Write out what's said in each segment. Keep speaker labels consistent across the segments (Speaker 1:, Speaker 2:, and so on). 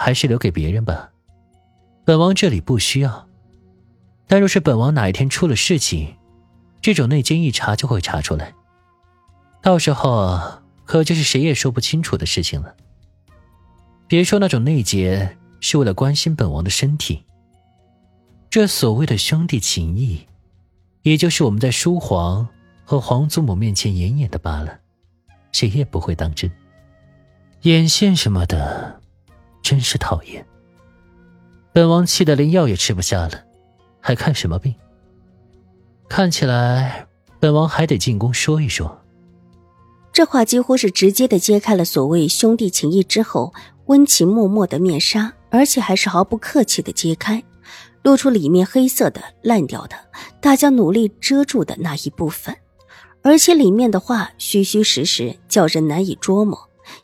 Speaker 1: 还是留给别人吧，本王这里不需要。但若是本王哪一天出了事情，这种内奸一查就会查出来，到时候可就是谁也说不清楚的事情了。别说那种内奸是为了关心本王的身体，这所谓的兄弟情谊，也就是我们在叔皇和皇祖母面前演演的罢了，谁也不会当真。眼线什么的。真是讨厌！本王气得连药也吃不下了，还看什么病？看起来本王还得进宫说一说。
Speaker 2: 这话几乎是直接的揭开了所谓兄弟情谊之后温情脉脉的面纱，而且还是毫不客气的揭开，露出里面黑色的烂掉的，大家努力遮住的那一部分，而且里面的话虚虚实实，叫人难以捉摸，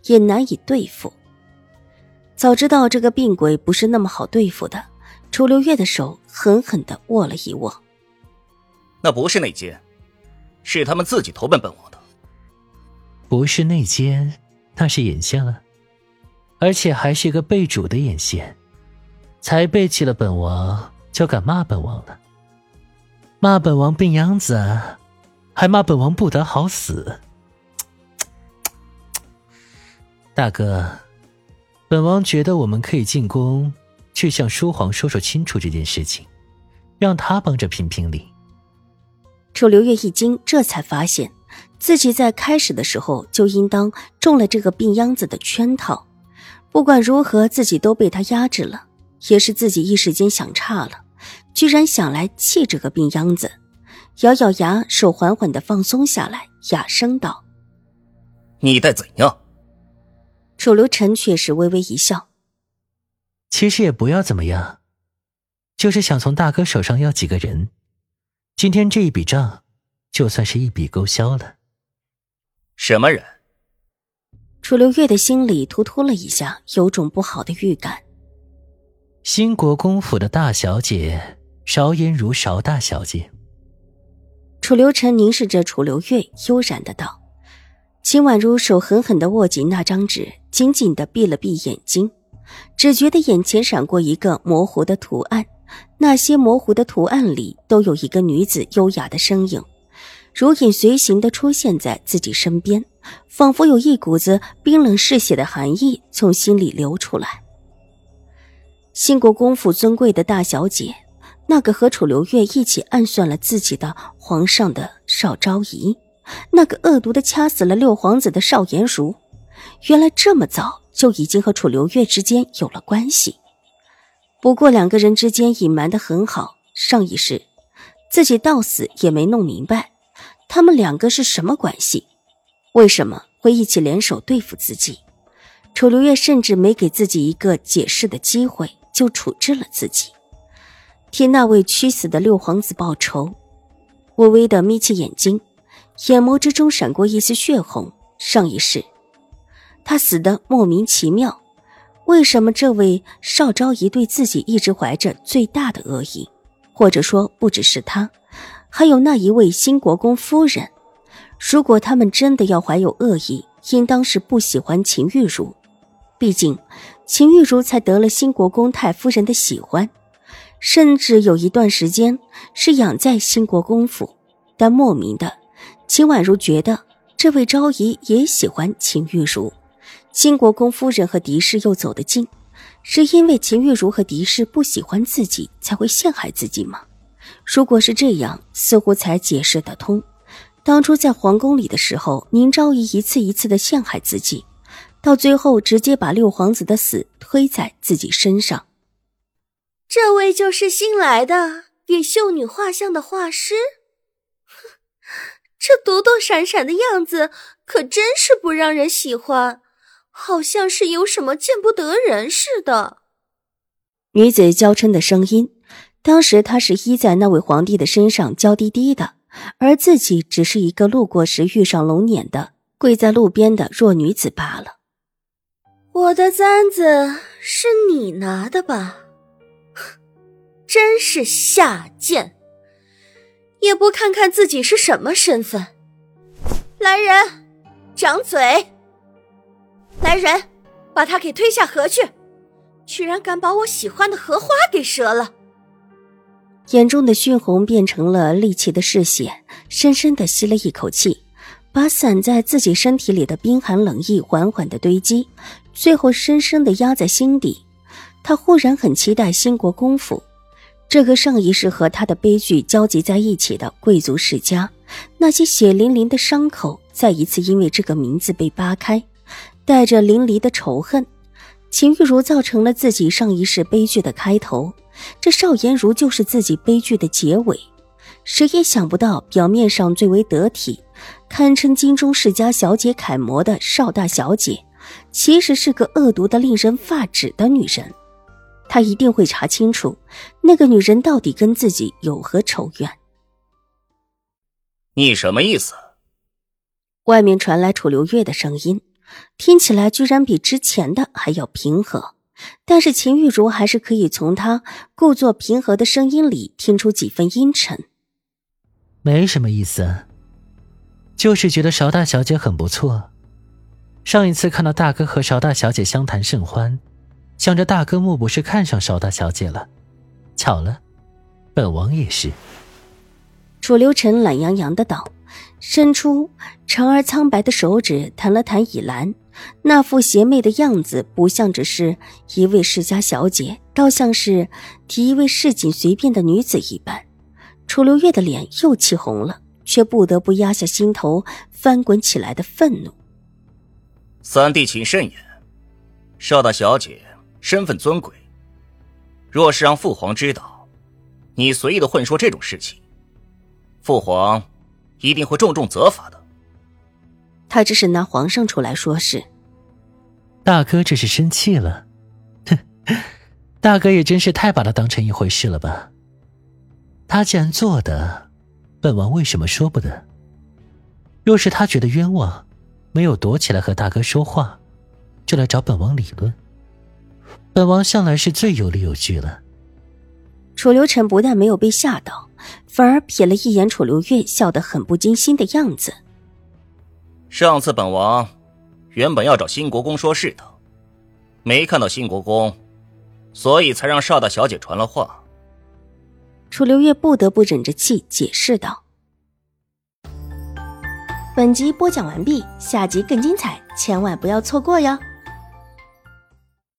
Speaker 2: 也难以对付。早知道这个病鬼不是那么好对付的，楚留月的手狠狠的握了一握。
Speaker 3: 那不是内奸，是他们自己投奔本王的。
Speaker 1: 不是内奸，那是眼线了，而且还是一个被主的眼线，才背弃了本王就敢骂本王了，骂本王病秧子，还骂本王不得好死。大哥。本王觉得我们可以进宫，去向叔皇说说清楚这件事情，让他帮着评评理。
Speaker 2: 楚留月一惊，这才发现自己在开始的时候就应当中了这个病秧子的圈套。不管如何，自己都被他压制了，也是自己一时间想差了，居然想来气这个病秧子。咬咬牙，手缓缓的放松下来，哑声道：“
Speaker 3: 你待怎样？”
Speaker 2: 楚留臣却是微微一笑，
Speaker 1: 其实也不要怎么样，就是想从大哥手上要几个人，今天这一笔账，就算是一笔勾销了。
Speaker 3: 什么人？
Speaker 2: 楚留月的心里突突了一下，有种不好的预感。
Speaker 1: 新国公府的大小姐邵颜如，邵大小姐。
Speaker 2: 楚留臣凝视着楚留月，悠然的道。秦婉如手狠狠地握紧那张纸，紧紧地闭了闭眼睛，只觉得眼前闪过一个模糊的图案，那些模糊的图案里都有一个女子优雅的身影，如影随形地出现在自己身边，仿佛有一股子冰冷嗜血的寒意从心里流出来。兴国公府尊贵的大小姐，那个和楚留月一起暗算了自己的皇上的邵昭仪。那个恶毒的掐死了六皇子的邵颜如，原来这么早就已经和楚留月之间有了关系。不过两个人之间隐瞒的很好，上一世自己到死也没弄明白，他们两个是什么关系，为什么会一起联手对付自己？楚留月甚至没给自己一个解释的机会，就处置了自己，替那位屈死的六皇子报仇。微微的眯起眼睛。眼眸之中闪过一丝血红。上一世，他死的莫名其妙。为什么这位邵昭仪对自己一直怀着最大的恶意？或者说，不只是他，还有那一位新国公夫人。如果他们真的要怀有恶意，应当是不喜欢秦玉茹。毕竟，秦玉茹才得了新国公太夫人的喜欢，甚至有一段时间是养在新国公府。但莫名的。秦婉如觉得这位昭仪也喜欢秦玉茹，新国公夫人和狄氏又走得近，是因为秦玉茹和狄氏不喜欢自己才会陷害自己吗？如果是这样，似乎才解释得通。当初在皇宫里的时候，宁昭仪一次一次的陷害自己，到最后直接把六皇子的死推在自己身上。
Speaker 4: 这位就是新来的给秀女画像的画师。这躲躲闪闪的样子可真是不让人喜欢，好像是有什么见不得人似的。
Speaker 2: 女子娇嗔的声音，当时她是依在那位皇帝的身上娇滴滴的，而自己只是一个路过时遇上龙撵的跪在路边的弱女子罢了。
Speaker 4: 我的簪子是你拿的吧？真是下贱！也不看看自己是什么身份。来人，掌嘴！来人，把他给推下河去！居然敢把我喜欢的荷花给折了！
Speaker 2: 眼中的血红变成了戾气的嗜血，深深的吸了一口气，把散在自己身体里的冰寒冷意缓缓的堆积，最后深深的压在心底。他忽然很期待兴国公府。这个上一世和他的悲剧交集在一起的贵族世家，那些血淋淋的伤口再一次因为这个名字被扒开，带着淋漓的仇恨。秦玉茹造成了自己上一世悲剧的开头，这邵颜如就是自己悲剧的结尾。谁也想不到，表面上最为得体、堪称金钟世家小姐楷模的邵大小姐，其实是个恶毒的令人发指的女人。他一定会查清楚，那个女人到底跟自己有何仇怨。
Speaker 3: 你什么意思？
Speaker 2: 外面传来楚留月的声音，听起来居然比之前的还要平和。但是秦玉茹还是可以从他故作平和的声音里听出几分阴沉。
Speaker 1: 没什么意思，就是觉得邵大小姐很不错。上一次看到大哥和邵大小姐相谈甚欢。想着大哥莫不是看上邵大小姐了？巧了，本王也是。
Speaker 2: 楚留臣懒洋洋的道，伸出长而苍白的手指弹了弹倚栏，那副邪魅的样子，不像只是一位世家小姐，倒像是提一位市井随便的女子一般。楚留月的脸又气红了，却不得不压下心头翻滚起来的愤怒。
Speaker 3: 三弟，请慎言，邵大小姐。身份尊贵，若是让父皇知道，你随意的混说这种事情，父皇一定会重重责罚的。
Speaker 2: 他这是拿皇上出来说事。
Speaker 1: 大哥这是生气了，哼，大哥也真是太把他当成一回事了吧？他既然做的，本王为什么说不得？若是他觉得冤枉，没有躲起来和大哥说话，就来找本王理论。本王向来是最有理有据了。
Speaker 2: 楚留臣不但没有被吓到，反而瞥了一眼楚留月，笑得很不经心的样子。
Speaker 3: 上次本王原本要找新国公说事的，没看到新国公，所以才让邵大小姐传了话。
Speaker 2: 楚留月不得不忍着气解释道：“
Speaker 5: 本集播讲完毕，下集更精彩，千万不要错过哟。”